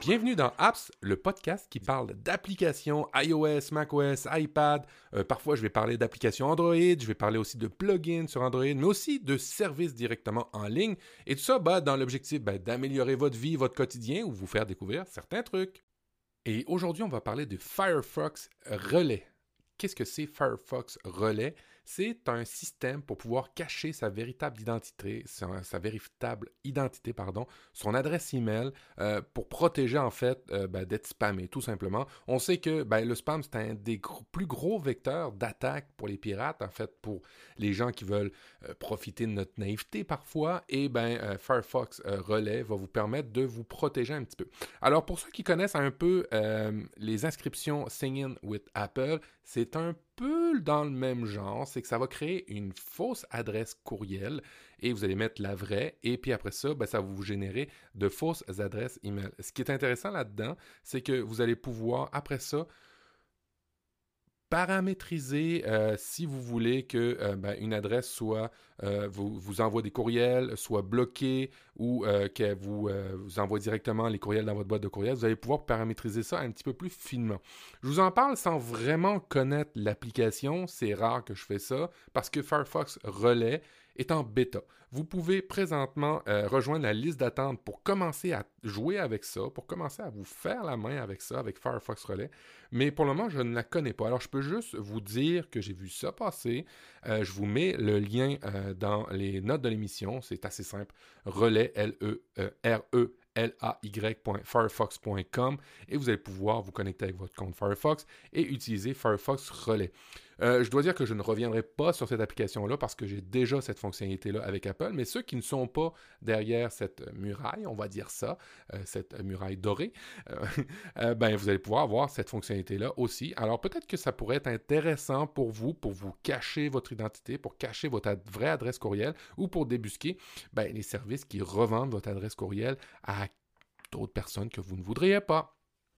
Bienvenue dans Apps, le podcast qui parle d'applications iOS, macOS, iPad. Euh, parfois, je vais parler d'applications Android, je vais parler aussi de plugins sur Android, mais aussi de services directement en ligne. Et tout ça bah, dans l'objectif bah, d'améliorer votre vie, votre quotidien ou vous faire découvrir certains trucs. Et aujourd'hui, on va parler de Firefox Relais. Qu'est-ce que c'est Firefox Relais? C'est un système pour pouvoir cacher sa véritable identité, sa, véritable identité, pardon, son adresse email euh, pour protéger en fait euh, ben, d'être spammé, tout simplement. On sait que ben, le spam c'est un des plus gros vecteurs d'attaque pour les pirates, en fait, pour les gens qui veulent euh, profiter de notre naïveté parfois. Et ben Firefox Relay va vous permettre de vous protéger un petit peu. Alors pour ceux qui connaissent un peu les inscriptions Singing with Apple, c'est un peu dans le même genre, c'est que ça va créer une fausse adresse courriel et vous allez mettre la vraie et puis après ça, ben, ça va vous générer de fausses adresses email. Ce qui est intéressant là-dedans, c'est que vous allez pouvoir après ça paramétriser euh, si vous voulez que euh, ben, une adresse soit euh, vous, envoie des courriels, soit bloquée ou qu'elle vous, vous envoie directement les courriels dans votre boîte de courriel. Vous allez pouvoir paramétriser ça un petit peu plus finement. Je vous en parle sans vraiment connaître l'application. C'est rare que je fais ça parce que Firefox Relais est en bêta. Vous pouvez présentement euh, rejoindre la liste d'attente pour commencer à jouer avec ça, pour commencer à vous faire la main avec ça, avec Firefox Relay. Mais pour le moment, je ne la connais pas. Alors, je peux juste vous dire que j'ai vu ça passer. Euh, je vous mets le lien euh, dans les notes de l'émission. C'est assez simple. Relais, L-E-R-E lay.firefox.com et vous allez pouvoir vous connecter avec votre compte Firefox et utiliser Firefox Relay. Euh, je dois dire que je ne reviendrai pas sur cette application-là parce que j'ai déjà cette fonctionnalité-là avec Apple, mais ceux qui ne sont pas derrière cette muraille, on va dire ça, euh, cette muraille dorée, euh, ben, vous allez pouvoir avoir cette fonctionnalité-là aussi. Alors peut-être que ça pourrait être intéressant pour vous, pour vous cacher votre identité, pour cacher votre vraie adresse courriel ou pour débusquer ben, les services qui revendent votre adresse courriel à d'autres personnes que vous ne voudriez pas.